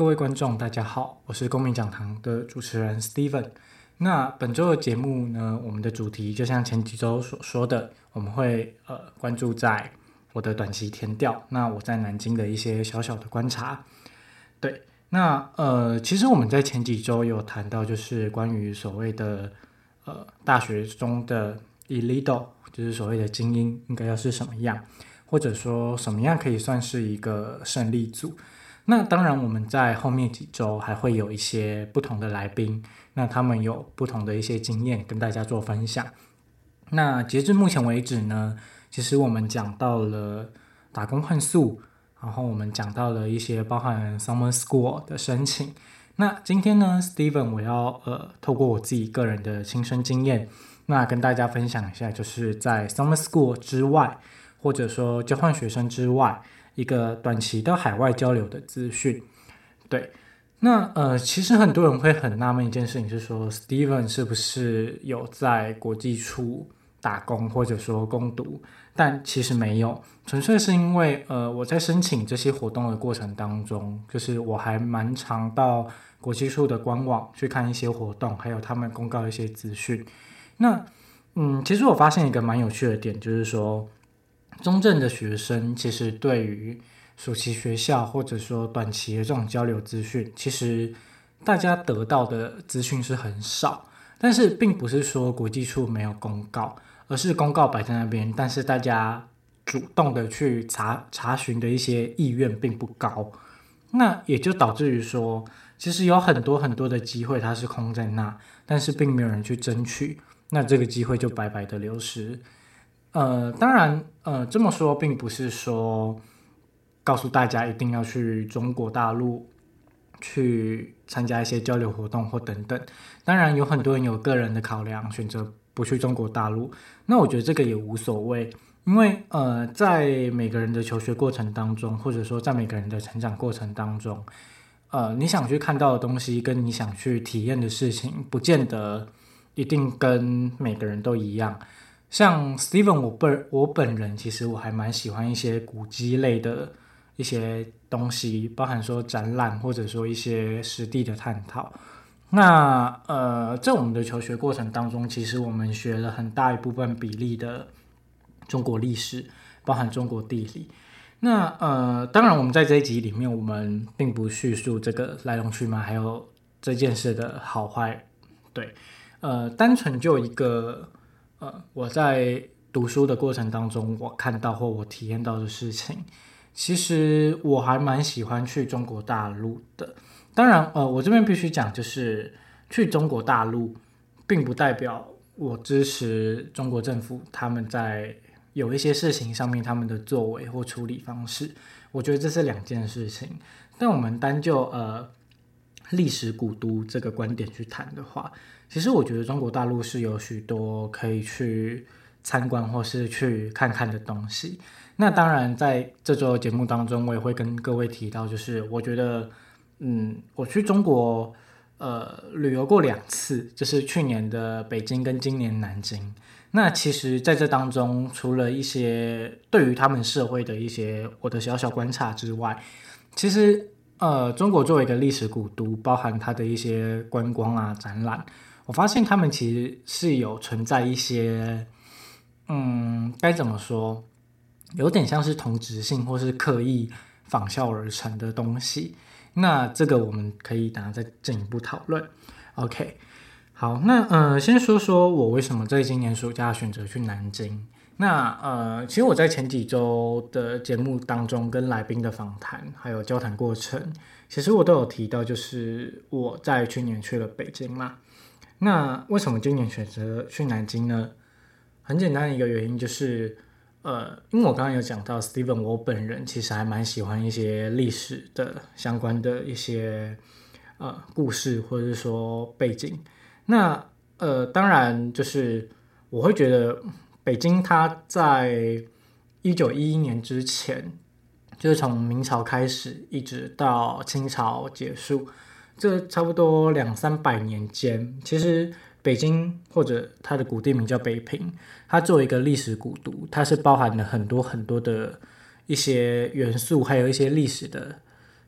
各位观众，大家好，我是公民讲堂的主持人 Steven。那本周的节目呢，我们的主题就像前几周所说的，我们会呃关注在我的短期填调，那我在南京的一些小小的观察。对，那呃，其实我们在前几周有谈到，就是关于所谓的呃大学中的 elite，就是所谓的精英应该要是什么样，或者说什么样可以算是一个胜利组。那当然，我们在后面几周还会有一些不同的来宾，那他们有不同的一些经验跟大家做分享。那截至目前为止呢，其实我们讲到了打工换宿，然后我们讲到了一些包含 Summer School 的申请。那今天呢，Steven，我要呃透过我自己个人的亲身经验，那跟大家分享一下，就是在 Summer School 之外，或者说交换学生之外。一个短期到海外交流的资讯，对，那呃，其实很多人会很纳闷一件事情，是说 Steven 是不是有在国际处打工或者说攻读？但其实没有，纯粹是因为呃，我在申请这些活动的过程当中，就是我还蛮常到国际处的官网去看一些活动，还有他们公告一些资讯。那嗯，其实我发现一个蛮有趣的点，就是说。中正的学生其实对于暑期学校或者说短期的这种交流资讯，其实大家得到的资讯是很少。但是并不是说国际处没有公告，而是公告摆在那边，但是大家主动的去查查询的一些意愿并不高。那也就导致于说，其实有很多很多的机会它是空在那，但是并没有人去争取，那这个机会就白白的流失。呃，当然，呃，这么说并不是说告诉大家一定要去中国大陆去参加一些交流活动或等等。当然，有很多人有个人的考量，选择不去中国大陆。那我觉得这个也无所谓，因为呃，在每个人的求学过程当中，或者说在每个人的成长过程当中，呃，你想去看到的东西，跟你想去体验的事情，不见得一定跟每个人都一样。像 Steven，我本我本人其实我还蛮喜欢一些古迹类的一些东西，包含说展览或者说一些实地的探讨。那呃，在我们的求学过程当中，其实我们学了很大一部分比例的中国历史，包含中国地理。那呃，当然，我们在这一集里面，我们并不叙述这个来龙去脉，还有这件事的好坏。对，呃，单纯就一个呃，我在读书的过程当中，我看到或我体验到的事情，其实我还蛮喜欢去中国大陆的。当然，呃，我这边必须讲，就是去中国大陆，并不代表我支持中国政府他们在有一些事情上面他们的作为或处理方式。我觉得这是两件事情。但我们单就呃历史古都这个观点去谈的话，其实我觉得中国大陆是有许多可以去参观或是去看看的东西。那当然，在这周节目当中，我也会跟各位提到，就是我觉得。嗯，我去中国，呃，旅游过两次，就是去年的北京跟今年南京。那其实在这当中，除了一些对于他们社会的一些我的小小观察之外，其实呃，中国作为一个历史古都，包含它的一些观光啊、展览，我发现他们其实是有存在一些，嗯，该怎么说，有点像是同质性或是刻意仿效而成的东西。那这个我们可以等下再进一步讨论。OK，好，那呃，先说说我为什么在今年暑假选择去南京。那呃，其实我在前几周的节目当中跟来宾的访谈还有交谈过程，其实我都有提到，就是我在去年去了北京嘛。那为什么今年选择去南京呢？很简单的一个原因就是。呃，因为我刚刚有讲到，Steven，我本人其实还蛮喜欢一些历史的相关的一些呃故事，或者是说背景。那呃，当然就是我会觉得北京它在一九一一年之前，就是从明朝开始一直到清朝结束，这差不多两三百年间，其实。北京或者它的古地名叫北平，它作为一个历史古都，它是包含了很多很多的一些元素，还有一些历史的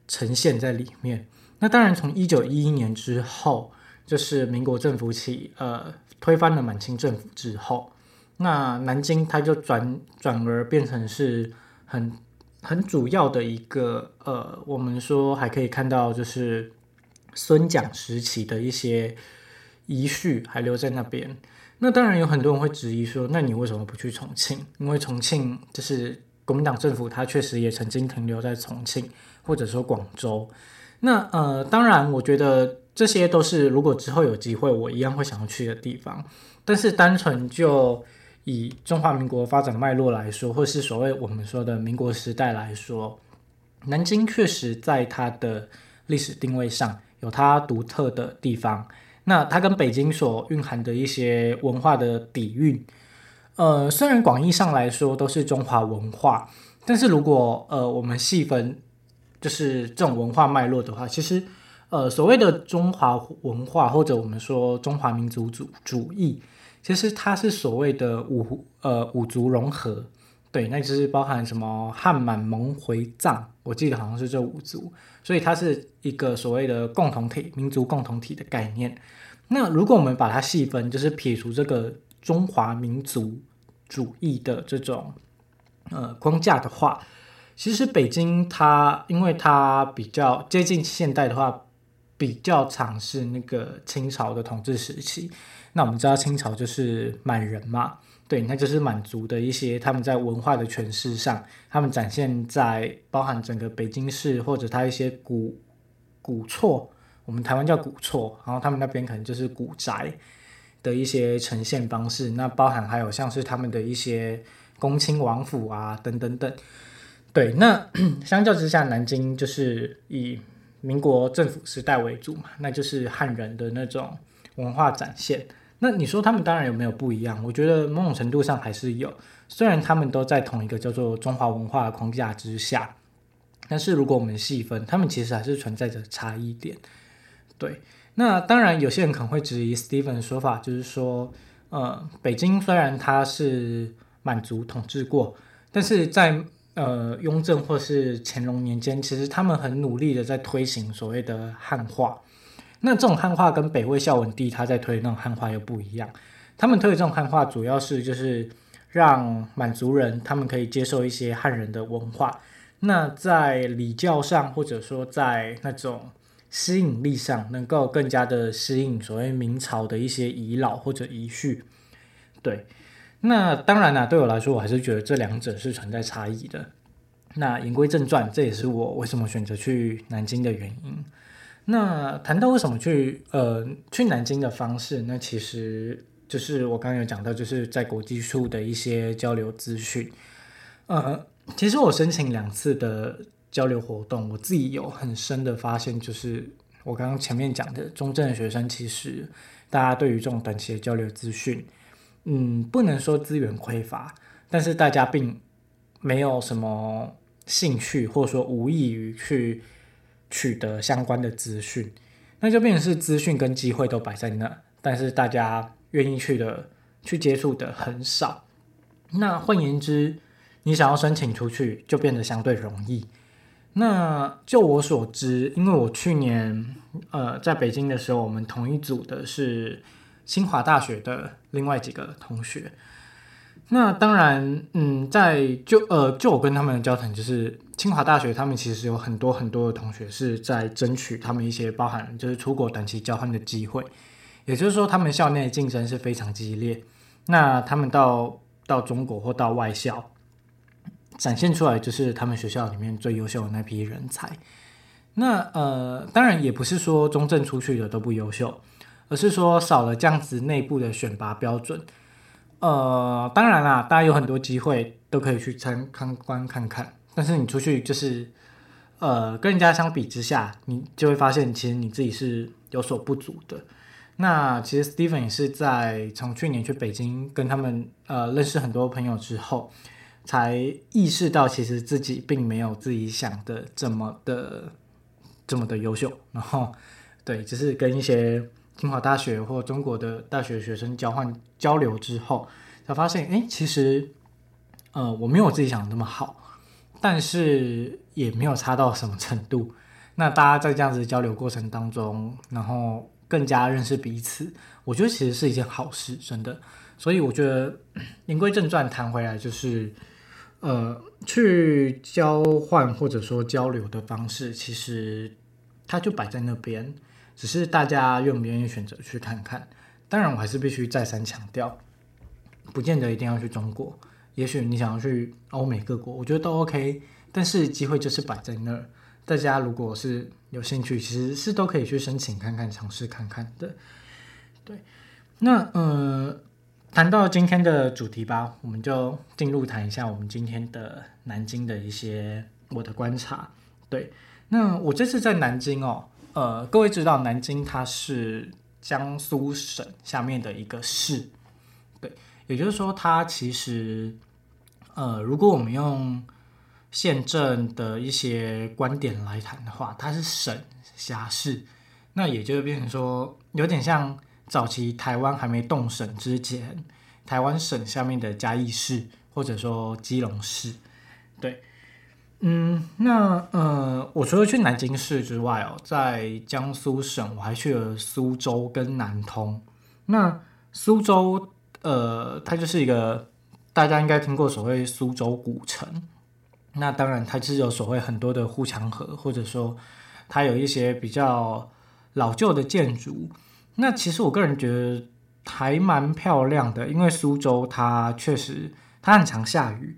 呈现在里面。那当然，从一九一一年之后，就是民国政府起，呃，推翻了满清政府之后，那南京它就转转而变成是很很主要的一个，呃，我们说还可以看到就是孙蒋时期的一些。遗绪还留在那边，那当然有很多人会质疑说，那你为什么不去重庆？因为重庆就是国民党政府，它确实也曾经停留在重庆，或者说广州。那呃，当然，我觉得这些都是如果之后有机会，我一样会想要去的地方。但是单纯就以中华民国发展脉络来说，或是所谓我们说的民国时代来说，南京确实在它的历史定位上有它独特的地方。那它跟北京所蕴含的一些文化的底蕴，呃，虽然广义上来说都是中华文化，但是如果呃我们细分，就是这种文化脉络的话，其实呃所谓的中华文化或者我们说中华民族主主义，其实它是所谓的五呃五族融合。对，那就是包含什么汉满蒙回藏，我记得好像是这五族，所以它是一个所谓的共同体、民族共同体的概念。那如果我们把它细分，就是撇除这个中华民族主义的这种呃框架的话，其实北京它因为它比较接近现代的话，比较常是那个清朝的统治时期。那我们知道清朝就是满人嘛。对，那就是满族的一些他们在文化的诠释上，他们展现在包含整个北京市或者它一些古古厝，我们台湾叫古厝，然后他们那边可能就是古宅的一些呈现方式。那包含还有像是他们的一些恭亲王府啊等等等。对，那相较之下，南京就是以民国政府时代为主嘛，那就是汉人的那种文化展现。那你说他们当然有没有不一样？我觉得某种程度上还是有，虽然他们都在同一个叫做中华文化的框架之下，但是如果我们细分，他们其实还是存在着差异点。对，那当然有些人可能会质疑 Steven 的说法，就是说，呃，北京虽然它是满族统治过，但是在呃雍正或是乾隆年间，其实他们很努力的在推行所谓的汉化。那这种汉化跟北魏孝文帝他在推那种汉化又不一样，他们推的这种汉化主要是就是让满族人他们可以接受一些汉人的文化，那在礼教上或者说在那种吸引力上，能够更加的适应所谓明朝的一些遗老或者遗绪。对，那当然啦，对我来说，我还是觉得这两者是存在差异的。那言归正传，这也是我为什么选择去南京的原因。那谈到为什么去呃去南京的方式，那其实就是我刚刚有讲到，就是在国际处的一些交流资讯。呃，其实我申请两次的交流活动，我自己有很深的发现，就是我刚刚前面讲的中正的学生，其实大家对于这种短期的交流资讯，嗯，不能说资源匮乏，但是大家并没有什么兴趣，或者说无意于去。取得相关的资讯，那就变成是资讯跟机会都摆在那，但是大家愿意去的、去接触的很少。那换言之，你想要申请出去，就变得相对容易。那就我所知，因为我去年呃在北京的时候，我们同一组的是清华大学的另外几个同学。那当然，嗯，在就呃，就我跟他们的交谈，就是清华大学他们其实有很多很多的同学是在争取他们一些包含就是出国短期交换的机会，也就是说，他们校内竞争是非常激烈。那他们到到中国或到外校，展现出来就是他们学校里面最优秀的那批人才。那呃，当然也不是说中正出去的都不优秀，而是说少了这样子内部的选拔标准。呃，当然啦，大家有很多机会都可以去参参观看看，但是你出去就是，呃，跟人家相比之下，你就会发现其实你自己是有所不足的。那其实 Steven 也是在从去年去北京跟他们呃认识很多朋友之后，才意识到其实自己并没有自己想的这么的这么的优秀。然后，对，就是跟一些。清华大学或中国的大学学生交换交流之后，才发现，哎，其实，呃，我没有自己想的那么好，但是也没有差到什么程度。那大家在这样子交流过程当中，然后更加认识彼此，我觉得其实是一件好事，真的。所以我觉得言归正传，谈回来就是，呃，去交换或者说交流的方式，其实它就摆在那边。只是大家愿不愿意选择去看看？当然，我还是必须再三强调，不见得一定要去中国。也许你想要去欧美各国，我觉得都 OK。但是机会就是摆在那儿，大家如果是有兴趣，其实是都可以去申请看看、尝试看看的。对，那呃，谈到今天的主题吧，我们就进入谈一下我们今天的南京的一些我的观察。对，那我这次在南京哦。呃，各位知道南京它是江苏省下面的一个市，对，也就是说它其实，呃，如果我们用宪政的一些观点来谈的话，它是省辖市，那也就变成说有点像早期台湾还没动省之前，台湾省下面的嘉义市或者说基隆市，对。嗯，那呃，我除了去南京市之外哦，在江苏省我还去了苏州跟南通。那苏州，呃，它就是一个大家应该听过所谓苏州古城。那当然，它是有所谓很多的护墙河，或者说它有一些比较老旧的建筑。那其实我个人觉得还蛮漂亮的，因为苏州它确实它很常下雨。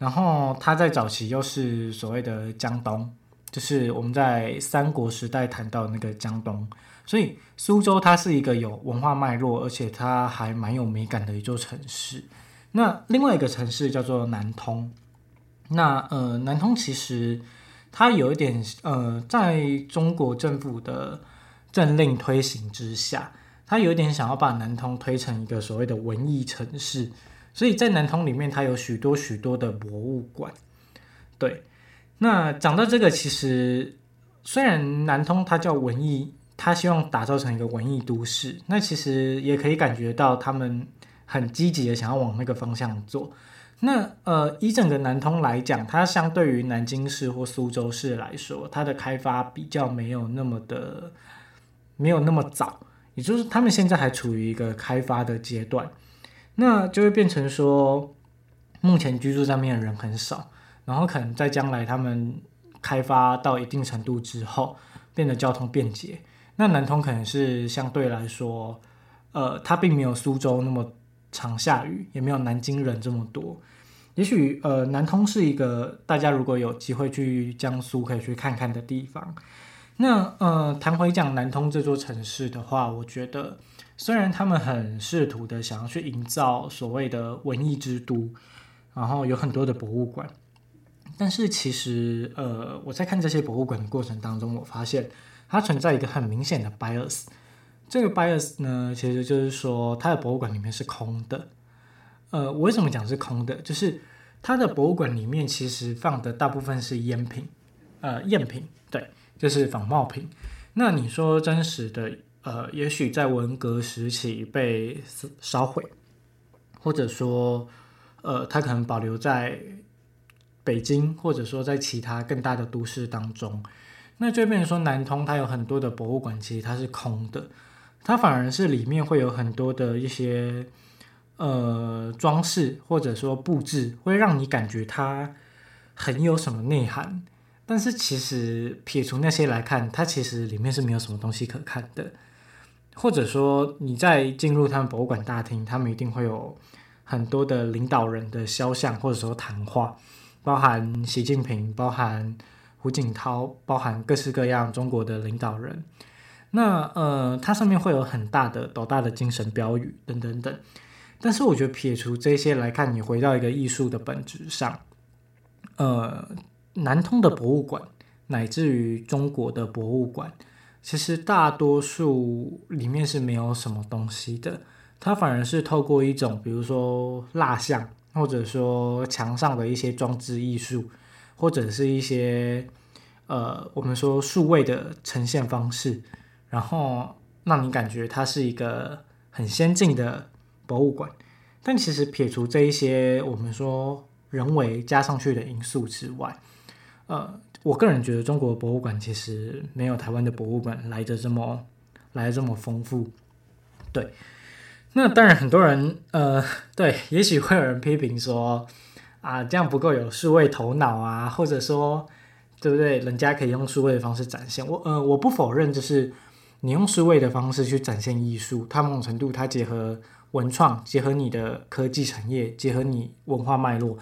然后他在早期又是所谓的江东，就是我们在三国时代谈到那个江东，所以苏州它是一个有文化脉络，而且它还蛮有美感的一座城市。那另外一个城市叫做南通，那呃南通其实它有一点呃在中国政府的政令推行之下，它有一点想要把南通推成一个所谓的文艺城市。所以在南通里面，它有许多许多的博物馆。对，那讲到这个，其实虽然南通它叫文艺，它希望打造成一个文艺都市，那其实也可以感觉到他们很积极的想要往那个方向做。那呃，以整个南通来讲，它相对于南京市或苏州市来说，它的开发比较没有那么的没有那么早，也就是他们现在还处于一个开发的阶段，那就会变成说，目前居住上面的人很少，然后可能在将来他们开发到一定程度之后，变得交通便捷，那南通可能是相对来说，呃，它并没有苏州那么常下雨，也没有南京人这么多。也许呃，南通是一个大家如果有机会去江苏可以去看看的地方。那呃，谈回讲南通这座城市的话，我觉得虽然他们很试图的想要去营造所谓的文艺之都，然后有很多的博物馆，但是其实呃，我在看这些博物馆的过程当中，我发现它存在一个很明显的 bias。这个 bias 呢，其实就是说它的博物馆里面是空的。呃，我为什么讲是空的？就是它的博物馆里面其实放的大部分是赝品，呃，赝品，对，就是仿冒品。那你说真实的，呃，也许在文革时期被烧毁，或者说，呃，它可能保留在北京，或者说在其他更大的都市当中。那这边说南通，它有很多的博物馆，其实它是空的，它反而是里面会有很多的一些。呃，装饰或者说布置会让你感觉它很有什么内涵，但是其实撇除那些来看，它其实里面是没有什么东西可看的。或者说你在进入他们博物馆大厅，他们一定会有很多的领导人的肖像或者说谈话，包含习近平、包含胡锦涛、包含各式各样中国的领导人。那呃，它上面会有很大的、斗大的精神标语等等等。但是我觉得撇除这些来看，你回到一个艺术的本质上，呃，南通的博物馆乃至于中国的博物馆，其实大多数里面是没有什么东西的，它反而是透过一种比如说蜡像，或者说墙上的一些装置艺术，或者是一些呃我们说数位的呈现方式，然后让你感觉它是一个很先进的。博物馆，但其实撇除这一些我们说人为加上去的因素之外，呃，我个人觉得中国博物馆其实没有台湾的博物馆来得这么来得这么丰富。对，那当然很多人呃，对，也许会有人批评说啊，这样不够有数位头脑啊，或者说对不对？人家可以用数位的方式展现。我呃，我不否认，就是你用数位的方式去展现艺术，它某种程度它结合。文创结合你的科技产业，结合你文化脉络，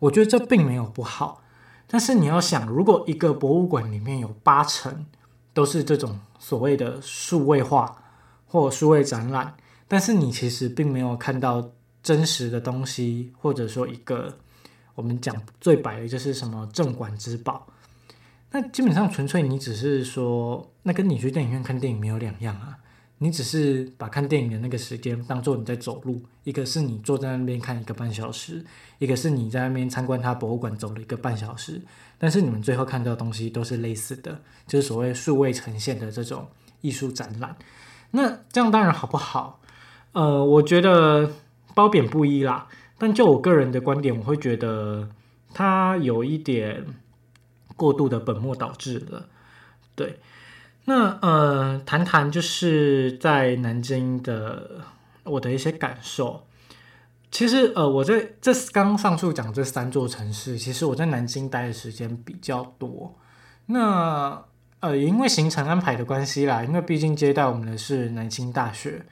我觉得这并没有不好。但是你要想，如果一个博物馆里面有八成都是这种所谓的数位化或数位展览，但是你其实并没有看到真实的东西，或者说一个我们讲最白的就是什么镇馆之宝，那基本上纯粹你只是说，那跟你去电影院看电影没有两样啊。你只是把看电影的那个时间当做你在走路，一个是你坐在那边看一个半小时，一个是你在那边参观他博物馆走了一个半小时，但是你们最后看到的东西都是类似的，就是所谓数位呈现的这种艺术展览。那这样当然好不好？呃，我觉得褒贬不一啦。但就我个人的观点，我会觉得它有一点过度的本末倒置了，对。那呃，谈谈就是在南京的我的一些感受。其实呃，我在这刚上述讲这三座城市，其实我在南京待的时间比较多。那呃，因为行程安排的关系啦，因为毕竟接待我们的是南京大学，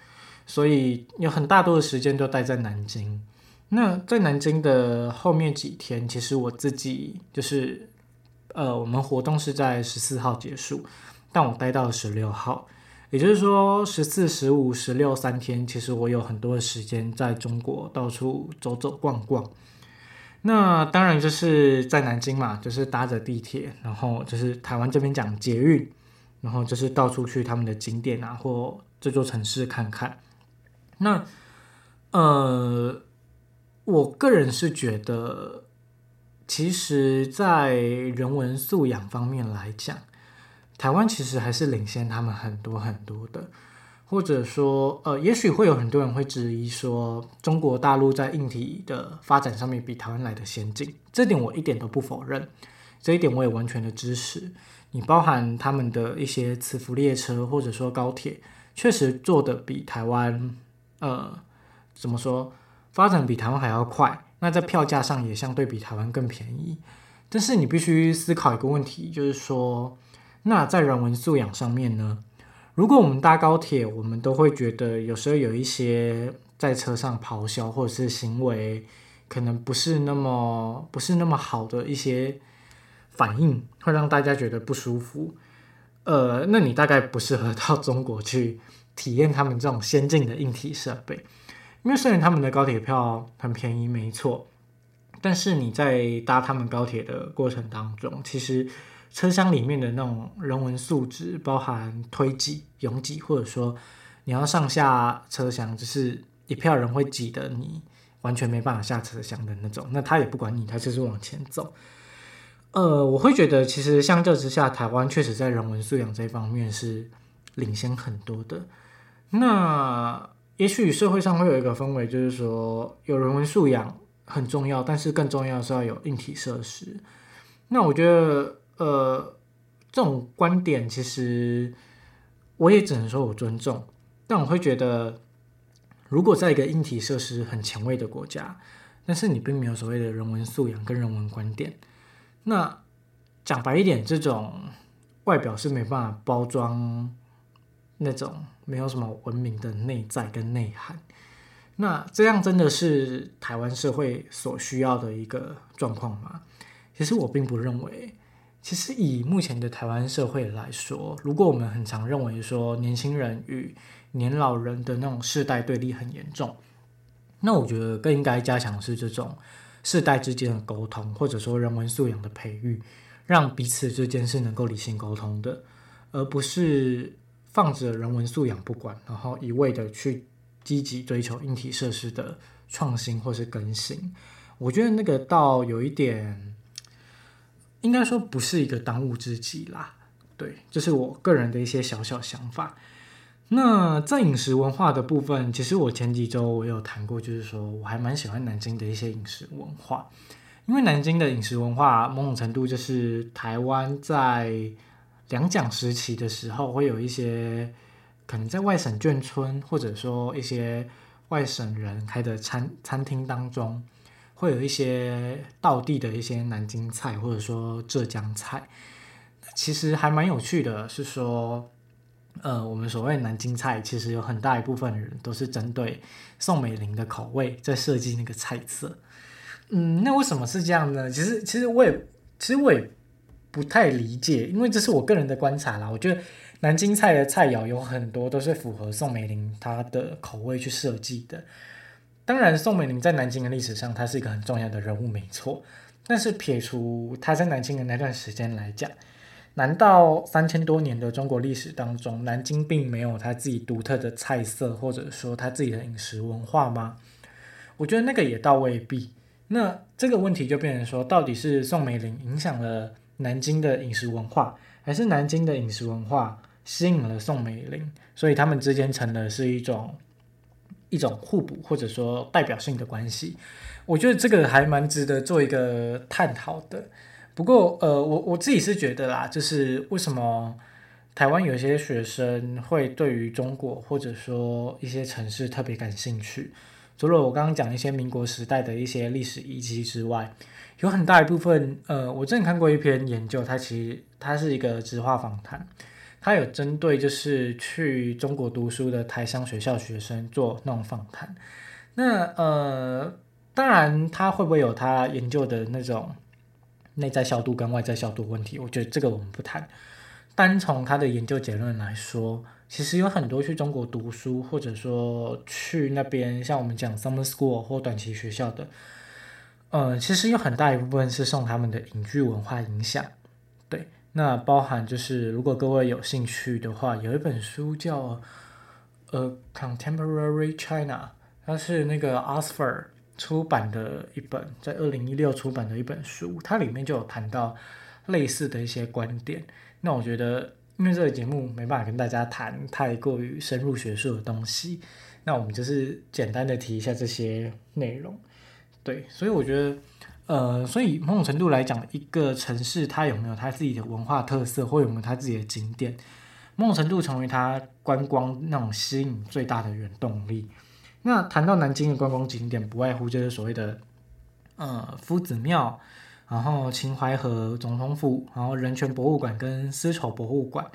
所以有很大多的时间都待在南京。那在南京的后面几天，其实我自己就是呃，我们活动是在十四号结束。但我待到了十六号，也就是说十四、十五、十六三天，其实我有很多的时间在中国到处走走逛逛。那当然就是在南京嘛，就是搭着地铁，然后就是台湾这边讲捷运，然后就是到处去他们的景点啊，或这座城市看看。那呃，我个人是觉得，其实，在人文素养方面来讲，台湾其实还是领先他们很多很多的，或者说，呃，也许会有很多人会质疑说，中国大陆在硬体的发展上面比台湾来的先进，这点我一点都不否认，这一点我也完全的支持。你包含他们的一些磁浮列车或者说高铁，确实做得比台湾，呃，怎么说，发展比台湾还要快。那在票价上也相对比台湾更便宜。但是你必须思考一个问题，就是说，那在人文素养上面呢？如果我们搭高铁，我们都会觉得有时候有一些在车上咆哮或者是行为，可能不是那么不是那么好的一些反应，会让大家觉得不舒服。呃，那你大概不适合到中国去体验他们这种先进的硬体设备，因为虽然他们的高铁票很便宜，没错。但是你在搭他们高铁的过程当中，其实车厢里面的那种人文素质，包含推挤、拥挤，或者说你要上下车厢，就是一票人会挤得你完全没办法下车厢的那种。那他也不管你，他就是往前走。呃，我会觉得其实相较之下，台湾确实在人文素养这方面是领先很多的。那也许社会上会有一个氛围，就是说有人文素养。很重要，但是更重要的是要有硬体设施。那我觉得，呃，这种观点其实我也只能说我尊重。但我会觉得，如果在一个硬体设施很前卫的国家，但是你并没有所谓的人文素养跟人文观点，那讲白一点，这种外表是没办法包装那种没有什么文明的内在跟内涵。那这样真的是台湾社会所需要的一个状况吗？其实我并不认为。其实以目前的台湾社会来说，如果我们很常认为说年轻人与年老人的那种世代对立很严重，那我觉得更应该加强是这种世代之间的沟通，或者说人文素养的培育，让彼此之间是能够理性沟通的，而不是放着人文素养不管，然后一味的去。积极追求硬体设施的创新或是更新，我觉得那个倒有一点，应该说不是一个当务之急啦。对，这是我个人的一些小小想法。那在饮食文化的部分，其实我前几周我有谈过，就是说我还蛮喜欢南京的一些饮食文化，因为南京的饮食文化某种程度就是台湾在两蒋时期的时候会有一些。可能在外省眷村，或者说一些外省人开的餐餐厅当中，会有一些道地的一些南京菜，或者说浙江菜。其实还蛮有趣的，是说，呃，我们所谓南京菜，其实有很大一部分人都是针对宋美龄的口味在设计那个菜色。嗯，那为什么是这样呢？其实，其实我也，其实我也不太理解，因为这是我个人的观察啦。我觉得。南京菜的菜肴有很多都是符合宋美龄她的口味去设计的。当然，宋美龄在南京的历史上，她是一个很重要的人物，没错。但是撇除她在南京的那段时间来讲，难道三千多年的中国历史当中，南京并没有她自己独特的菜色，或者说她自己的饮食文化吗？我觉得那个也倒未必。那这个问题就变成说，到底是宋美龄影响了南京的饮食文化，还是南京的饮食文化吸引了宋美龄，所以他们之间成了是一种一种互补或者说代表性的关系。我觉得这个还蛮值得做一个探讨的。不过，呃，我我自己是觉得啦，就是为什么台湾有些学生会对于中国或者说一些城市特别感兴趣？除了我刚刚讲一些民国时代的一些历史遗迹之外，有很大一部分，呃，我之前看过一篇研究，它其实它是一个直化访谈。他有针对就是去中国读书的台商学校学生做那种访谈，那呃，当然他会不会有他研究的那种内在效度跟外在效度问题？我觉得这个我们不谈。单从他的研究结论来说，其实有很多去中国读书，或者说去那边像我们讲 summer school 或短期学校的，呃，其实有很大一部分是受他们的影剧文化影响。那包含就是，如果各位有兴趣的话，有一本书叫《A Contemporary China》，它是那个 Oxford 出版的一本，在二零一六出版的一本书，它里面就有谈到类似的一些观点。那我觉得，因为这个节目没办法跟大家谈太过于深入学术的东西，那我们就是简单的提一下这些内容。对，所以我觉得。呃，所以某种程度来讲，一个城市它有没有它自己的文化特色，或有没有它自己的景点，某种程度成为它观光那种吸引最大的原动力。那谈到南京的观光景点，不外乎就是所谓的呃夫子庙，然后秦淮河总统府，然后人权博物馆跟丝绸博物馆。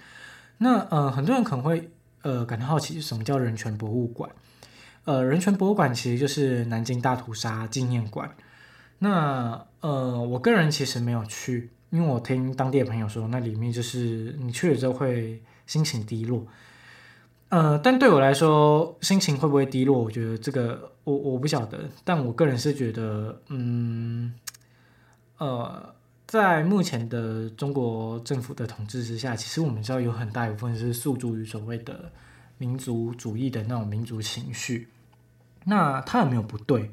那呃，很多人可能会呃感到好奇，什么叫人权博物馆？呃，人权博物馆其实就是南京大屠杀纪念馆。那呃，我个人其实没有去，因为我听当地的朋友说，那里面就是你去了之后会心情低落。呃，但对我来说，心情会不会低落？我觉得这个我我不晓得，但我个人是觉得，嗯，呃。在目前的中国政府的统治之下，其实我们知道有很大一部分是诉诸于所谓的民族主义的那种民族情绪。那它有没有不对？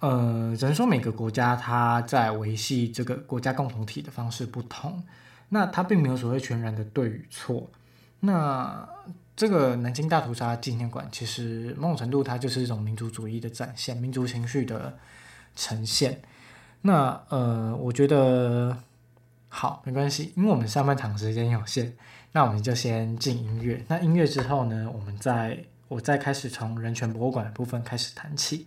呃，只能说每个国家它在维系这个国家共同体的方式不同。那它并没有所谓全然的对与错。那这个南京大屠杀纪念馆，其实某种程度它就是一种民族主义的展现，民族情绪的呈现。那呃，我觉得好，没关系，因为我们上半场时间有限，那我们就先进音乐。那音乐之后呢，我们再我再开始从人权博物馆的部分开始谈起。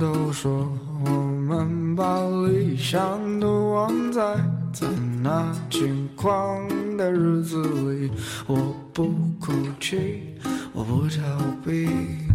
都说我们把理想都忘在在那轻狂的日子里。我不哭泣，我不逃避。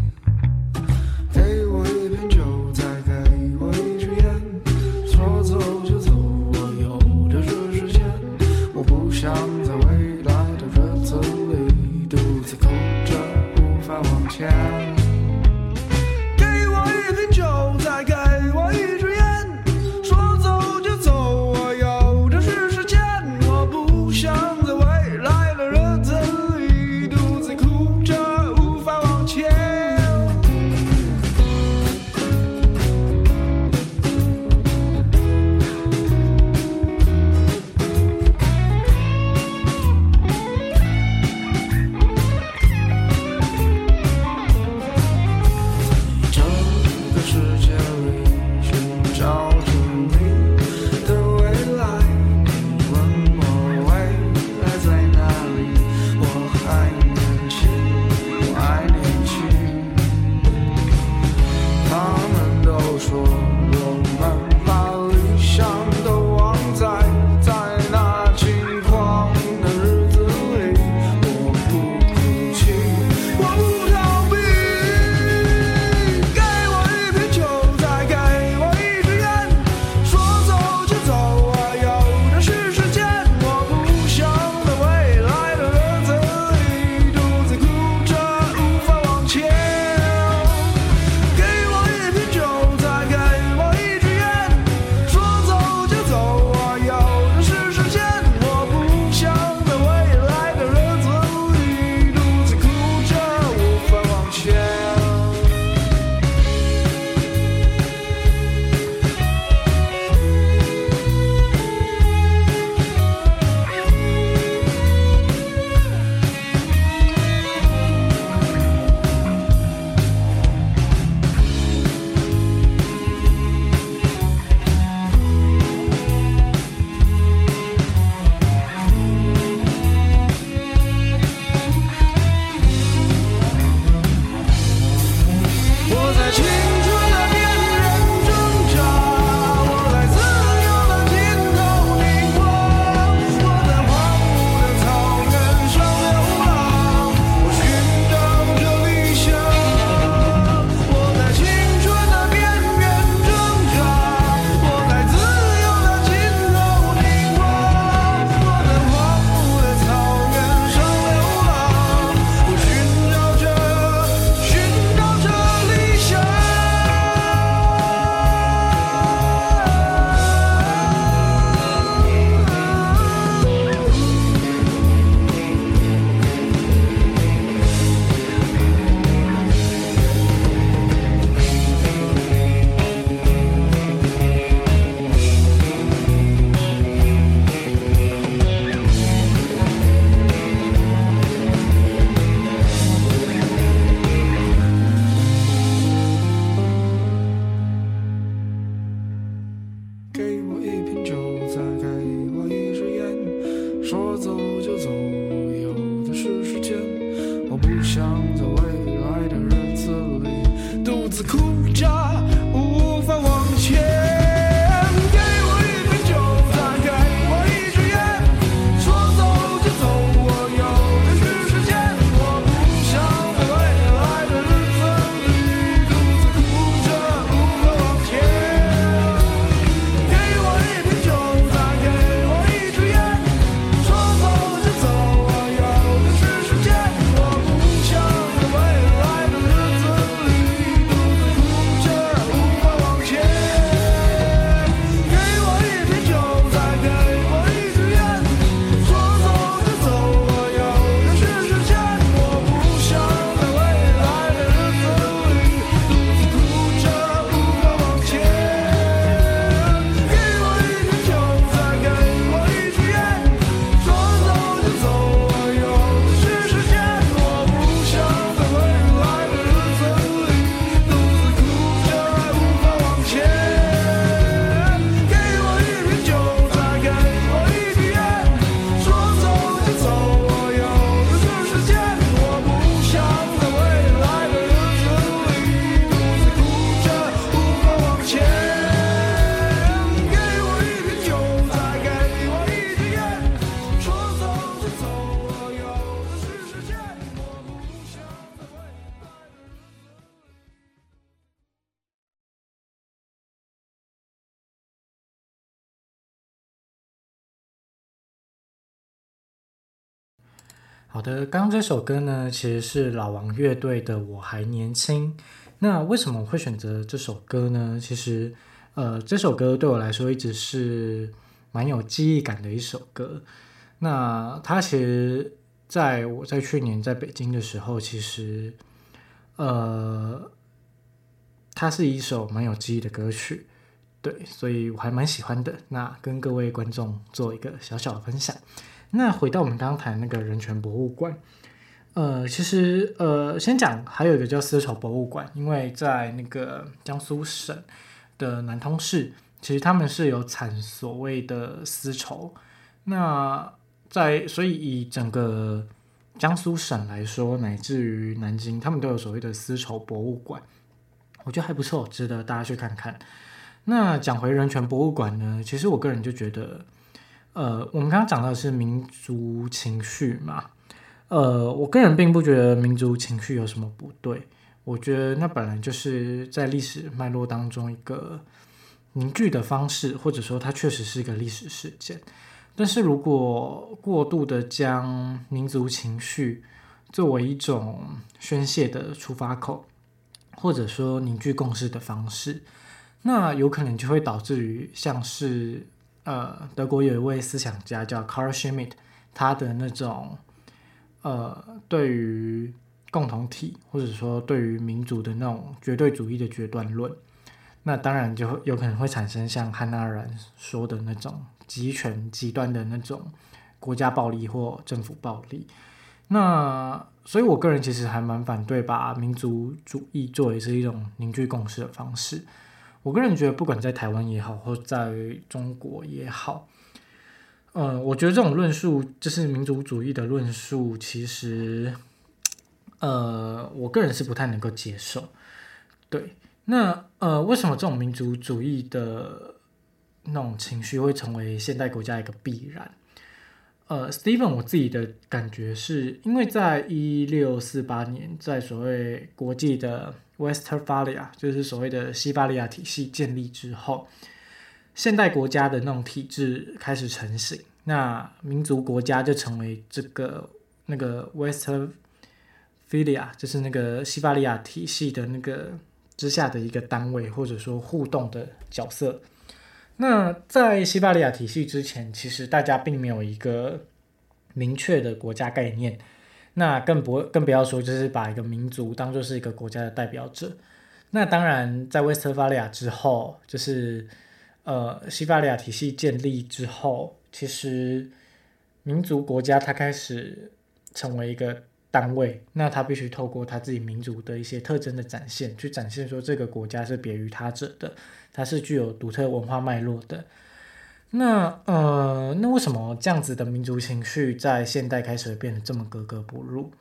里独自哭好的，刚刚这首歌呢，其实是老王乐队的《我还年轻》。那为什么我会选择这首歌呢？其实，呃，这首歌对我来说一直是蛮有记忆感的一首歌。那它其实在我在去年在北京的时候，其实，呃，它是一首蛮有记忆的歌曲，对，所以我还蛮喜欢的。那跟各位观众做一个小小的分享。那回到我们刚刚谈那个人权博物馆，呃，其实呃，先讲还有一个叫丝绸博物馆，因为在那个江苏省的南通市，其实他们是有产所谓的丝绸。那在所以以整个江苏省来说，乃至于南京，他们都有所谓的丝绸博物馆，我觉得还不错，值得大家去看看。那讲回人权博物馆呢，其实我个人就觉得。呃，我们刚刚讲到的是民族情绪嘛，呃，我个人并不觉得民族情绪有什么不对，我觉得那本来就是在历史脉络当中一个凝聚的方式，或者说它确实是一个历史事件。但是如果过度的将民族情绪作为一种宣泄的出发口，或者说凝聚共识的方式，那有可能就会导致于像是。呃，德国有一位思想家叫 Carl Schmitt，他的那种呃，对于共同体或者说对于民族的那种绝对主义的决断论，那当然就有可能会产生像汉娜阿兰说的那种极权极端的那种国家暴力或政府暴力。那所以，我个人其实还蛮反对把民族主义作为是一种凝聚共识的方式。我个人觉得，不管在台湾也好，或在中国也好，呃，我觉得这种论述就是民族主义的论述，其实，呃，我个人是不太能够接受。对，那呃，为什么这种民族主义的那种情绪会成为现代国家一个必然？呃，Steven，我自己的感觉是因为在一六四八年，在所谓国际的。Westphalia 就是所谓的西巴利亚体系建立之后，现代国家的那种体制开始成型，那民族国家就成为这个那个 Westphalia，就是那个西巴利亚体系的那个之下的一个单位，或者说互动的角色。那在西巴利亚体系之前，其实大家并没有一个明确的国家概念。那更不更不要说，就是把一个民族当作是一个国家的代表者。那当然，在威斯特伐利亚之后，就是呃西法利亚体系建立之后，其实民族国家它开始成为一个单位。那它必须透过它自己民族的一些特征的展现，去展现说这个国家是别于他者的，它是具有独特文化脉络的。那呃，那为什么这样子的民族情绪在现代开始变得这么格格不入？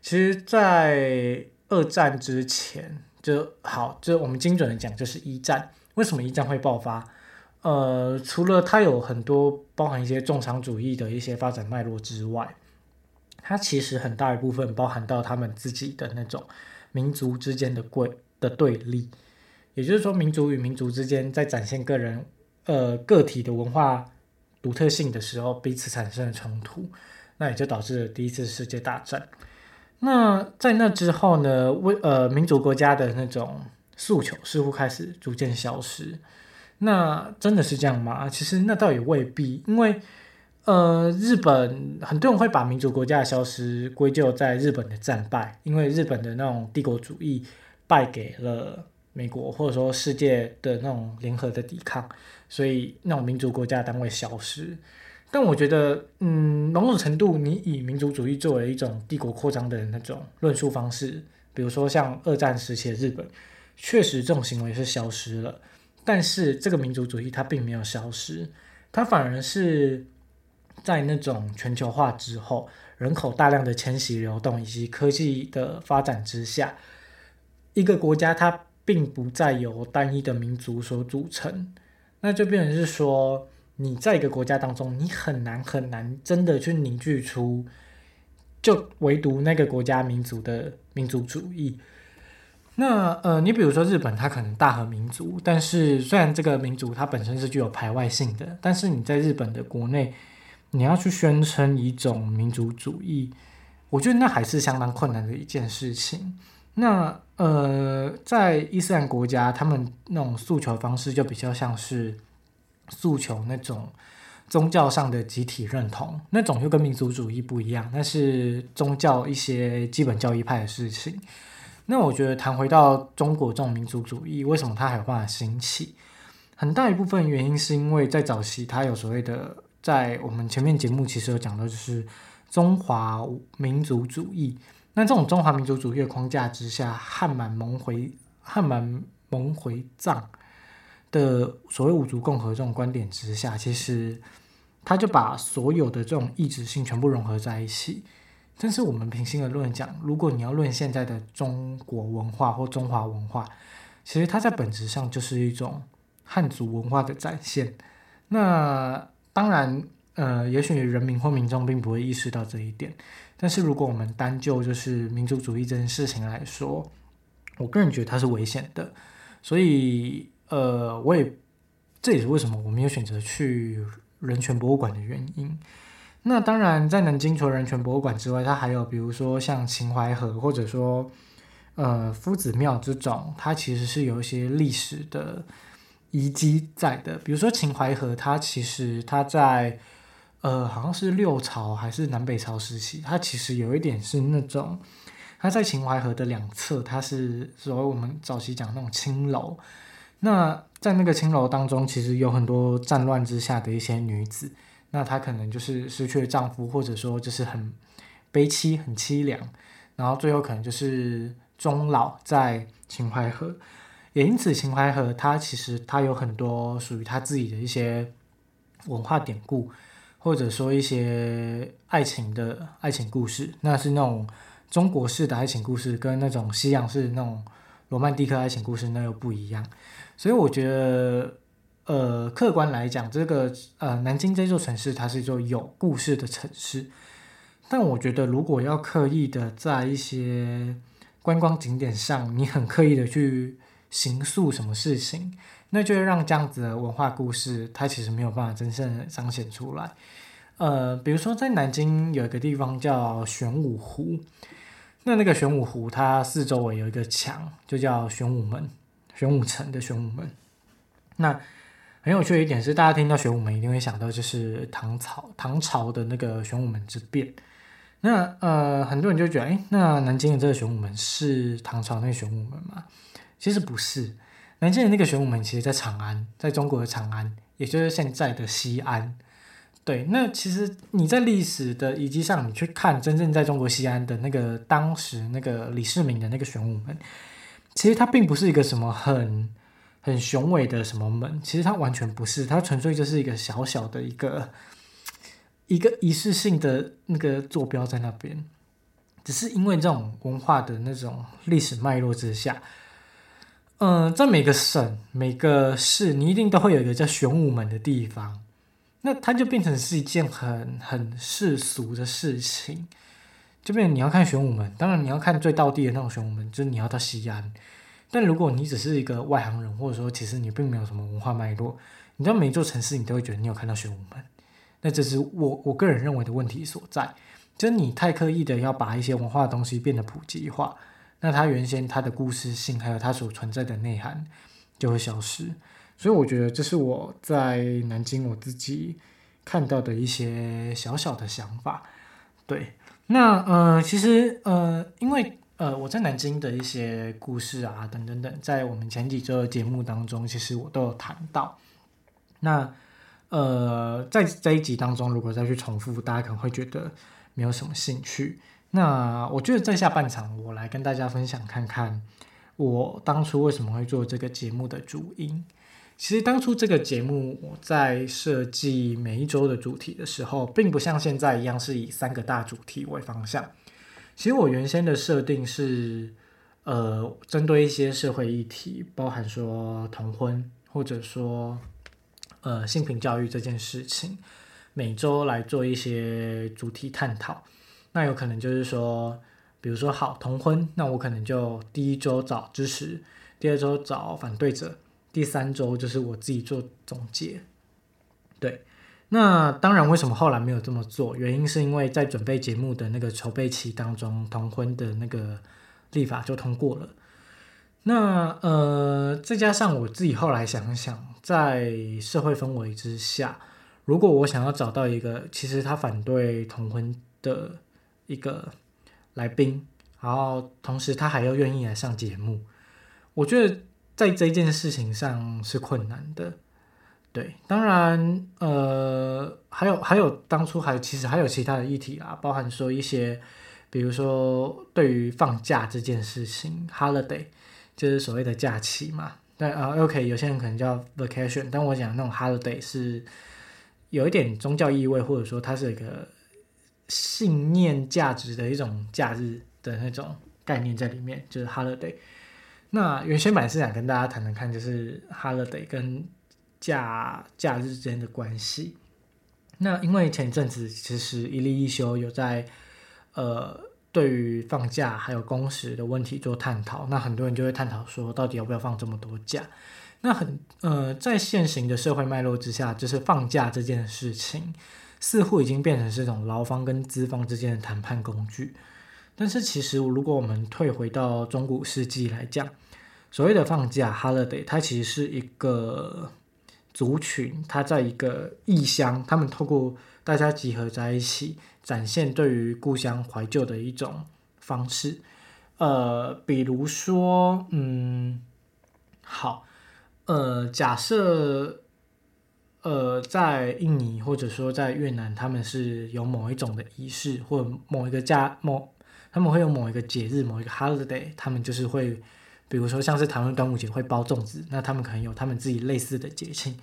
其实，在二战之前就好，就我们精准的讲，就是一战。为什么一战会爆发？呃，除了它有很多包含一些重商主义的一些发展脉络之外，它其实很大一部分包含到他们自己的那种民族之间的贵的对立，也就是说，民族与民族之间在展现个人呃个体的文化独特性的时候，彼此产生了冲突，那也就导致了第一次世界大战。那在那之后呢，为呃民族国家的那种诉求似乎开始逐渐消失。那真的是这样吗？其实那倒也未必，因为呃，日本很多人会把民族国家的消失归咎在日本的战败，因为日本的那种帝国主义败给了美国，或者说世界的那种联合的抵抗，所以那种民族国家单位消失。但我觉得，嗯，某种程度，你以民族主义作为一种帝国扩张的那种论述方式，比如说像二战时期的日本，确实这种行为是消失了。但是这个民族主义它并没有消失，它反而是在那种全球化之后，人口大量的迁徙流动以及科技的发展之下，一个国家它并不再由单一的民族所组成，那就变成是说，你在一个国家当中，你很难很难真的去凝聚出，就唯独那个国家民族的民族主义。那呃，你比如说日本，它可能大和民族，但是虽然这个民族它本身是具有排外性的，但是你在日本的国内，你要去宣称一种民族主义，我觉得那还是相当困难的一件事情。那呃，在伊斯兰国家，他们那种诉求方式就比较像是诉求那种宗教上的集体认同，那种又跟民族主义不一样，那是宗教一些基本教义派的事情。那我觉得谈回到中国这种民族主义，为什么它还有办法兴起？很大一部分原因是因为在早期，它有所谓的，在我们前面节目其实有讲到，就是中华民族主义。那这种中华民族主义的框架之下，汉满蒙回汉满蒙回藏的所谓五族共和这种观点之下，其实他就把所有的这种异质性全部融合在一起。但是我们平心而论讲，如果你要论现在的中国文化或中华文化，其实它在本质上就是一种汉族文化的展现。那当然，呃，也许人民或民众并不会意识到这一点。但是如果我们单就就是民族主义这件事情来说，我个人觉得它是危险的。所以，呃，我也这也是为什么我没有选择去人权博物馆的原因。那当然，在南京除了人权博物馆之外，它还有比如说像秦淮河，或者说呃夫子庙这种，它其实是有一些历史的遗迹在的。比如说秦淮河，它其实它在呃好像是六朝还是南北朝时期，它其实有一点是那种，它在秦淮河的两侧，它是所谓我们早期讲那种青楼。那在那个青楼当中，其实有很多战乱之下的一些女子。那她可能就是失去了丈夫，或者说就是很悲凄、很凄凉，然后最后可能就是终老在秦淮河。也因此，秦淮河它其实它有很多属于它自己的一些文化典故，或者说一些爱情的爱情故事。那是那种中国式的爱情故事，跟那种西洋式那种罗曼蒂克爱情故事那又不一样。所以我觉得。呃，客观来讲，这个呃，南京这座城市它是一座有故事的城市。但我觉得，如果要刻意的在一些观光景点上，你很刻意的去行塑什么事情，那就会让这样子的文化故事，它其实没有办法真正彰显出来。呃，比如说在南京有一个地方叫玄武湖，那那个玄武湖它四周围有一个墙，就叫玄武门，玄武城的玄武门。那很有趣的一点是，大家听到玄武门一定会想到就是唐朝唐朝的那个玄武门之变。那呃，很多人就觉得，哎，那南京的这个玄武门是唐朝那个玄武门吗？其实不是，南京的那个玄武门其实在长安，在中国的长安，也就是现在的西安。对，那其实你在历史的遗迹上，你去看真正在中国西安的那个当时那个李世民的那个玄武门，其实它并不是一个什么很。很雄伟的什么门，其实它完全不是，它纯粹就是一个小小的一个一个仪式性的那个坐标在那边。只是因为这种文化的那种历史脉络之下，嗯、在每个省、每个市，你一定都会有一个叫玄武门的地方，那它就变成是一件很很世俗的事情。这边你要看玄武门，当然你要看最道地的那种玄武门，就是你要到西安。但如果你只是一个外行人，或者说其实你并没有什么文化脉络，你知道每座城市，你都会觉得你有看到玄武门。那这是我我个人认为的问题所在，就是你太刻意的要把一些文化的东西变得普及化，那它原先它的故事性还有它所存在的内涵就会消失。所以我觉得这是我在南京我自己看到的一些小小的想法，对。那呃，其实呃，因为呃，我在南京的一些故事啊，等等等，在我们前几周的节目当中，其实我都有谈到。那呃，在这一集当中，如果再去重复，大家可能会觉得没有什么兴趣。那我觉得在下半场，我来跟大家分享看看，我当初为什么会做这个节目的主因。其实当初这个节目我在设计每一周的主题的时候，并不像现在一样是以三个大主题为方向。其实我原先的设定是，呃，针对一些社会议题，包含说同婚，或者说呃性平教育这件事情，每周来做一些主题探讨。那有可能就是说，比如说好同婚，那我可能就第一周找支持，第二周找反对者。第三周就是我自己做总结，对，那当然为什么后来没有这么做？原因是因为在准备节目的那个筹备期当中，同婚的那个立法就通过了。那呃，再加上我自己后来想想，在社会氛围之下，如果我想要找到一个其实他反对同婚的一个来宾，然后同时他还要愿意来上节目，我觉得。在这件事情上是困难的，对，当然，呃，还有还有，当初还有其实还有其他的议题啦，包含说一些，比如说对于放假这件事情，holiday 就是所谓的假期嘛，但啊，OK，有些人可能叫 vacation，但我讲那种 holiday 是有一点宗教意味，或者说它是一个信念价值的一种假日的那种概念在里面，就是 holiday。那原先本来是想跟大家谈谈看，就是 holiday 跟假假日之间的关系。那因为前阵子其实一例一休有在呃对于放假还有工时的问题做探讨，那很多人就会探讨说，到底要不要放这么多假？那很呃在现行的社会脉络之下，就是放假这件事情似乎已经变成是一种劳方跟资方之间的谈判工具。但是其实如果我们退回到中古世纪来讲，所谓的放假 holiday，它其实是一个族群，它在一个异乡，他们透过大家集合在一起，展现对于故乡怀旧的一种方式。呃，比如说，嗯，好，呃，假设，呃，在印尼或者说在越南，他们是有某一种的仪式，或者某一个假某，他们会有某一个节日，某一个 holiday，他们就是会。比如说，像是台湾端午节会包粽子，那他们可能有他们自己类似的节庆，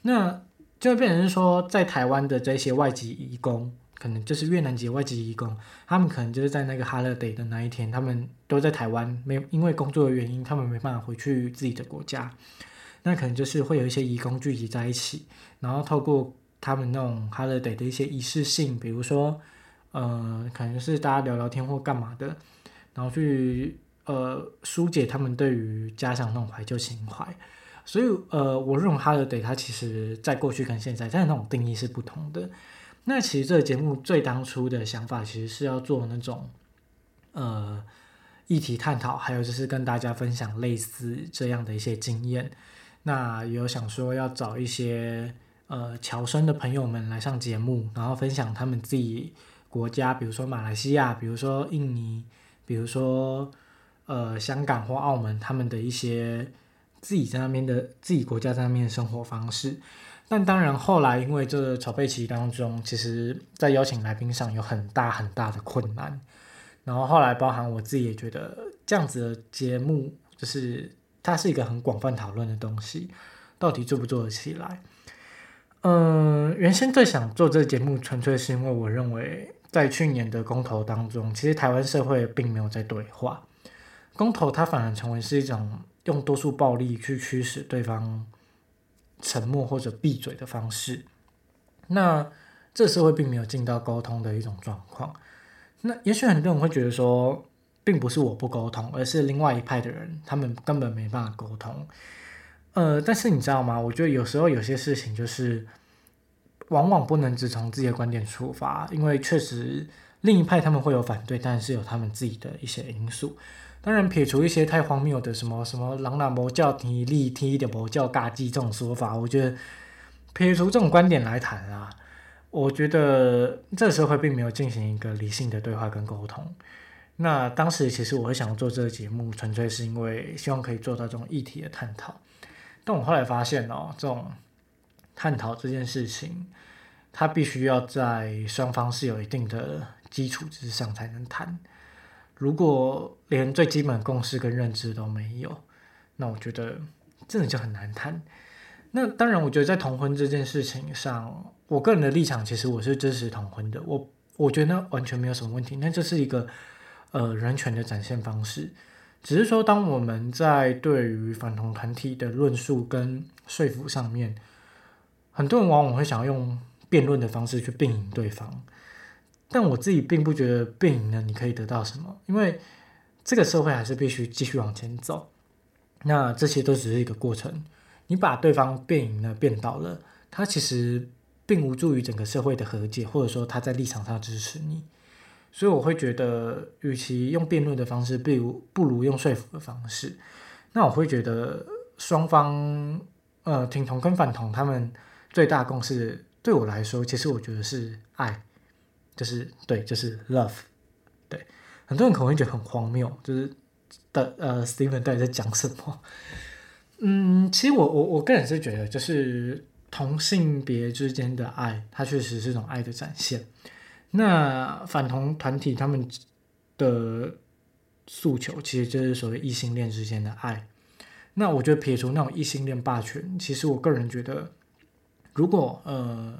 那就会变成是说，在台湾的这些外籍移工，可能就是越南籍外籍移工，他们可能就是在那个 holiday 的那一天，他们都在台湾，没因为工作的原因，他们没办法回去自己的国家，那可能就是会有一些移工聚集在一起，然后透过他们那种 holiday 的一些仪式性，比如说，呃，可能是大家聊聊天或干嘛的，然后去。呃，疏解他们对于家乡那种怀旧情怀，所以呃，我认为 holiday 它其实在过去跟现在，它的那种定义是不同的。那其实这个节目最当初的想法，其实是要做那种呃议题探讨，还有就是跟大家分享类似这样的一些经验。那有想说要找一些呃侨生的朋友们来上节目，然后分享他们自己国家，比如说马来西亚，比如说印尼，比如说。呃，香港或澳门，他们的一些自己在那边的自己国家在那边的生活方式，但当然后来因为这个筹备期当中，其实在邀请来宾上有很大很大的困难，然后后来包含我自己也觉得这样子的节目，就是它是一个很广泛讨论的东西，到底做不做得起来？嗯、原先最想做这个节目，纯粹是因为我认为。在去年的公投当中，其实台湾社会并没有在对话，公投它反而成为是一种用多数暴力去驱使对方沉默或者闭嘴的方式。那这社会并没有进到沟通的一种状况。那也许很多人会觉得说，并不是我不沟通，而是另外一派的人，他们根本没办法沟通。呃，但是你知道吗？我觉得有时候有些事情就是，往往不能只从自己的观点出发，因为确实另一派他们会有反对，但是有他们自己的一些因素。当然，撇除一些太荒谬的什么什么“朗朗魔教体力体的魔教嘎机”这种说法，我觉得撇除这种观点来谈啊。我觉得这个社会并没有进行一个理性的对话跟沟通。那当时其实我想做这个节目，纯粹是因为希望可以做到这种议题的探讨。但我后来发现哦，这种探讨这件事情，它必须要在双方是有一定的基础之上才能谈。如果连最基本共识跟认知都没有，那我觉得真的就很难谈。那当然，我觉得在同婚这件事情上，我个人的立场其实我是支持同婚的。我我觉得完全没有什么问题。那这是一个呃人权的展现方式。只是说，当我们在对于反同团体的论述跟说服上面，很多人往往会想要用辩论的方式去辩赢对方。但我自己并不觉得辩赢了你可以得到什么，因为这个社会还是必须继续往前走。那这些都只是一个过程。你把对方辩赢了、辩倒了，他其实并无助于整个社会的和解，或者说他在立场上支持你。所以我会觉得，与其用辩论的方式，不如不如用说服的方式。那我会觉得，双方呃挺同跟反同，他们最大共识对我来说，其实我觉得是爱，就是对，就是 love。对，很多人可能会觉得很荒谬，就是的呃，Steven 到底在讲什么？嗯，其实我我我个人是觉得，就是同性别之间的爱，它确实是一种爱的展现。那反同团体他们的诉求，其实就是所谓异性恋之间的爱。那我觉得撇除那种异性恋霸权，其实我个人觉得，如果呃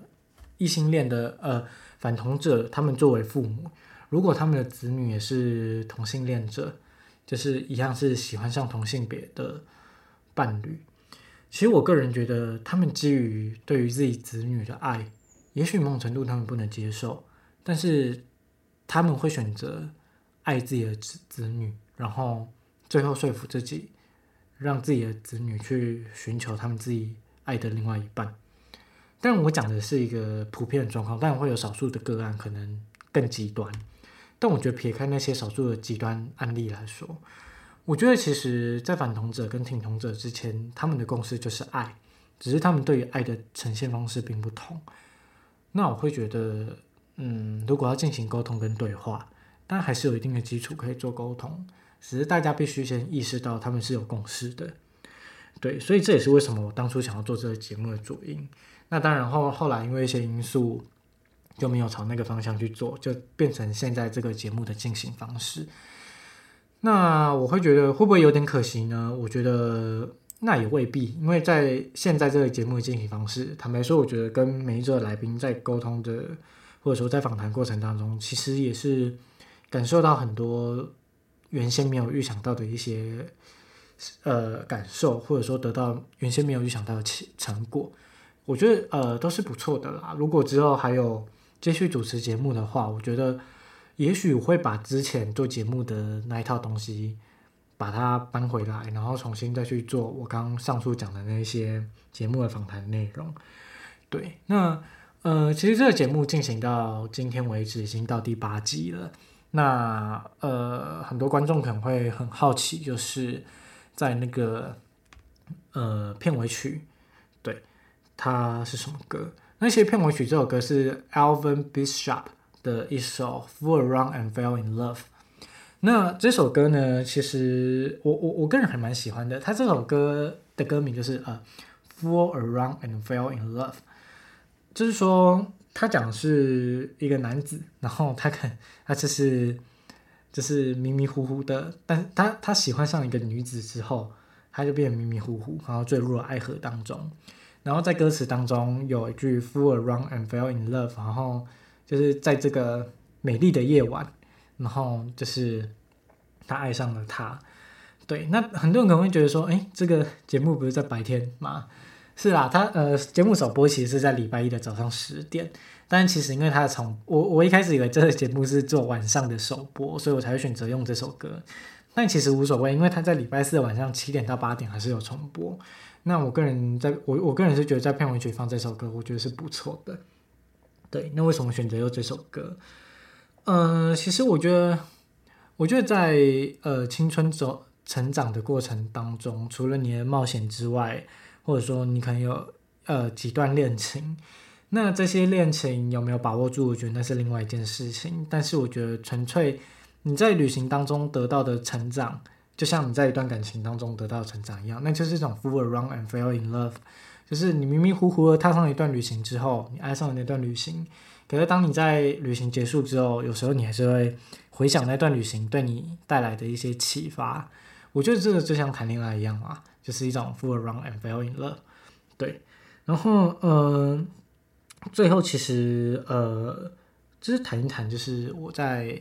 异性恋的呃反同者，他们作为父母，如果他们的子女也是同性恋者，就是一样是喜欢上同性别的。伴侣，其实我个人觉得，他们基于对于自己子女的爱，也许某种程度他们不能接受，但是他们会选择爱自己的子子女，然后最后说服自己，让自己的子女去寻求他们自己爱的另外一半。但我讲的是一个普遍的状况，当然会有少数的个案可能更极端，但我觉得撇开那些少数的极端案例来说。我觉得其实，在反同者跟挺同者之前，他们的共识就是爱，只是他们对于爱的呈现方式并不同。那我会觉得，嗯，如果要进行沟通跟对话，但还是有一定的基础可以做沟通，只是大家必须先意识到他们是有共识的。对，所以这也是为什么我当初想要做这个节目的主因。那当然后后来因为一些因素，就没有朝那个方向去做，就变成现在这个节目的进行方式。那我会觉得会不会有点可惜呢？我觉得那也未必，因为在现在这个节目的进行方式，坦白说，我觉得跟每一个来宾在沟通的，或者说在访谈过程当中，其实也是感受到很多原先没有预想到的一些呃感受，或者说得到原先没有预想到的成成果。我觉得呃都是不错的啦。如果之后还有继续主持节目的话，我觉得。也许我会把之前做节目的那一套东西，把它搬回来，然后重新再去做我刚刚上述讲的那些节目的访谈内容。对，那呃，其实这个节目进行到今天为止，已经到第八集了。那呃，很多观众可能会很好奇，就是在那个呃片尾曲，对，它是什么歌？那些片尾曲这首歌是 Alvin Bishop。的一首《Fool Around and Fell in Love》，那这首歌呢，其实我我我个人还蛮喜欢的。它这首歌的歌名就是呃《Fool Around and Fell in Love》，就是说他讲的是一个男子，然后他可他就是就是迷迷糊糊的，但他他喜欢上一个女子之后，他就变得迷迷糊糊，然后坠入了爱河当中。然后在歌词当中有一句《Fool Around and Fell in Love》，然后。就是在这个美丽的夜晚，然后就是他爱上了她。对，那很多人可能会觉得说，哎，这个节目不是在白天吗？是啦，他呃，节目首播其实是在礼拜一的早上十点，但其实因为他从我我一开始以为这个节目是做晚上的首播，所以我才会选择用这首歌。但其实无所谓，因为他在礼拜四的晚上七点到八点还是有重播。那我个人在我我个人是觉得在片尾曲放这首歌，我觉得是不错的。对，那为什么选择用这首歌？呃，其实我觉得，我觉得在呃青春走成长的过程当中，除了你的冒险之外，或者说你可能有呃几段恋情，那这些恋情有没有把握住？我觉得那是另外一件事情。但是我觉得纯粹你在旅行当中得到的成长，就像你在一段感情当中得到成长一样，那就是一种 fool around and fell in love，就是你迷迷糊糊的踏上一段旅行之后，你爱上了那段旅行。可是当你在旅行结束之后，有时候你还是会回想那段旅行对你带来的一些启发。我觉得这个就像谈恋爱一样啊。就是一种 fool around and fell in love，对，然后呃，最后其实呃，就是谈一谈，就是我在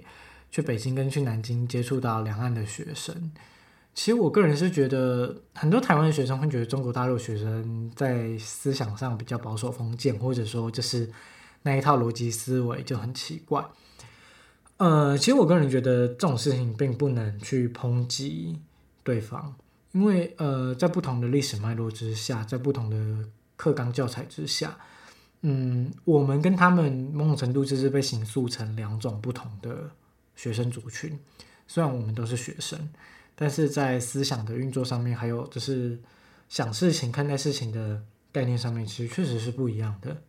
去北京跟去南京接触到两岸的学生，其实我个人是觉得很多台湾的学生会觉得中国大陆学生在思想上比较保守封建，或者说就是那一套逻辑思维就很奇怪。呃，其实我个人觉得这种事情并不能去抨击对方。因为呃，在不同的历史脉络之下，在不同的课纲教材之下，嗯，我们跟他们某种程度就是被形塑成两种不同的学生族群。虽然我们都是学生，但是在思想的运作上面，还有就是想事情、看待事情的概念上面，其实确实是不一样的。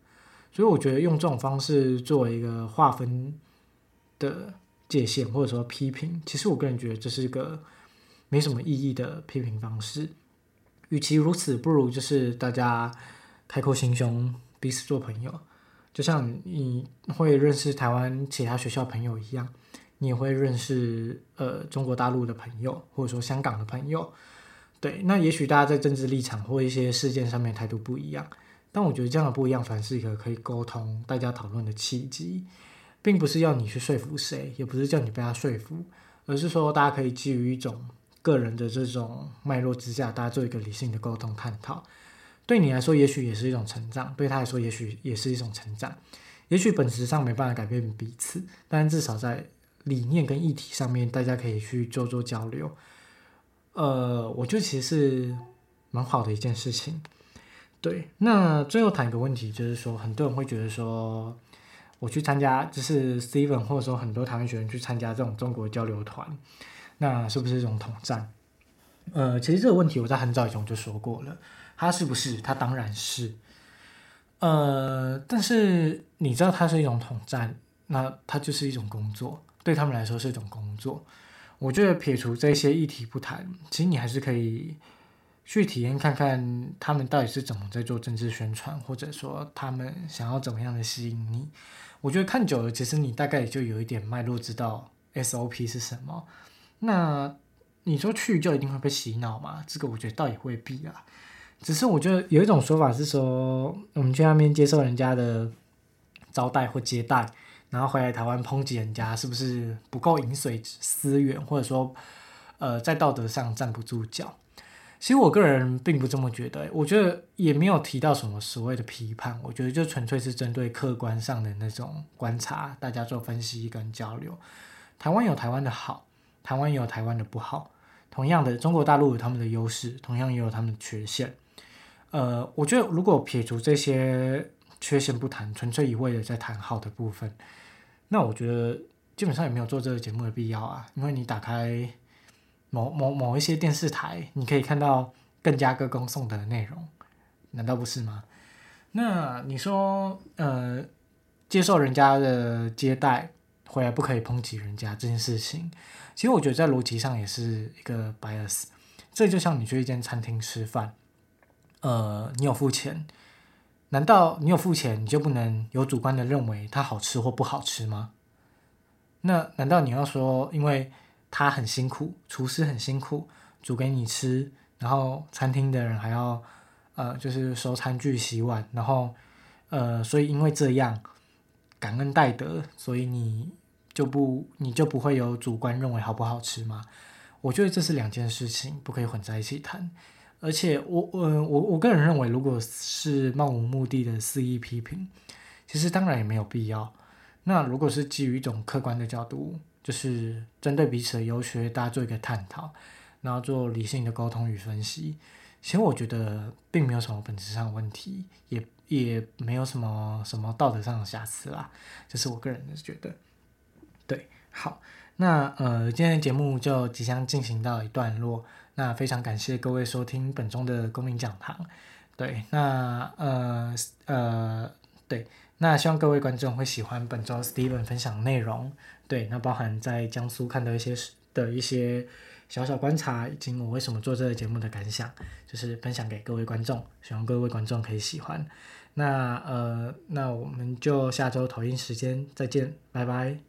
所以我觉得用这种方式作为一个划分的界限，或者说批评，其实我个人觉得这是一个。没什么意义的批评方式，与其如此，不如就是大家开阔心胸，彼此做朋友。就像你会认识台湾其他学校朋友一样，你也会认识呃中国大陆的朋友，或者说香港的朋友。对，那也许大家在政治立场或一些事件上面态度不一样，但我觉得这样的不一样，反是一个可以沟通、大家讨论的契机，并不是要你去说服谁，也不是叫你被他说服，而是说大家可以基于一种。个人的这种脉络之下，大家做一个理性的沟通探讨，对你来说也许也是一种成长，对他来说也许也是一种成长。也许本质上没办法改变彼此，但至少在理念跟议题上面，大家可以去做做交流。呃，我觉得其实是蛮好的一件事情。对，那最后谈一个问题，就是说很多人会觉得说，我去参加，就是 Steven 或者说很多台湾学生去参加这种中国交流团。那是不是一种统战？呃，其实这个问题我在很早以前就说过了，它是不是？它当然是。呃，但是你知道它是一种统战，那它就是一种工作，对他们来说是一种工作。我觉得撇除这些议题不谈，其实你还是可以去体验看看他们到底是怎么在做政治宣传，或者说他们想要怎么样的吸引你。我觉得看久了，其实你大概也就有一点脉络，知道 SOP 是什么。那你说去就一定会被洗脑吗？这个我觉得倒也未必啊。只是我觉得有一种说法是说，我们去那边接受人家的招待或接待，然后回来台湾抨击人家是不是不够饮水思源，或者说呃在道德上站不住脚。其实我个人并不这么觉得，我觉得也没有提到什么所谓的批判，我觉得就纯粹是针对客观上的那种观察，大家做分析跟交流。台湾有台湾的好。台湾也有台湾的不好，同样的，中国大陆有他们的优势，同样也有他们的缺陷。呃，我觉得如果撇除这些缺陷不谈，纯粹一味的在谈好的部分，那我觉得基本上也没有做这个节目的必要啊。因为你打开某某某一些电视台，你可以看到更加歌功颂德的内容，难道不是吗？那你说，呃，接受人家的接待，回来不可以抨击人家这件事情？其实我觉得在逻辑上也是一个 bias，这就像你去一间餐厅吃饭，呃，你有付钱，难道你有付钱你就不能有主观的认为它好吃或不好吃吗？那难道你要说，因为他很辛苦，厨师很辛苦，煮给你吃，然后餐厅的人还要呃，就是收餐具、洗碗，然后呃，所以因为这样感恩戴德，所以你。就不你就不会有主观认为好不好吃吗？我觉得这是两件事情，不可以混在一起谈。而且我我我我个人认为，如果是漫无目的的肆意批评，其实当然也没有必要。那如果是基于一种客观的角度，就是针对彼此的优缺，大家做一个探讨，然后做理性的沟通与分析，其实我觉得并没有什么本质上的问题，也也没有什么什么道德上的瑕疵啦。这是我个人的觉得。对，好，那呃，今天的节目就即将进行到一段落。那非常感谢各位收听本周的公民讲堂，对，那呃呃对，那希望各位观众会喜欢本周 Steven 分享内容，对，那包含在江苏看到一些的一些小小观察，以及我为什么做这个节目的感想，就是分享给各位观众，希望各位观众可以喜欢。那呃那我们就下周同一时间再见，拜拜。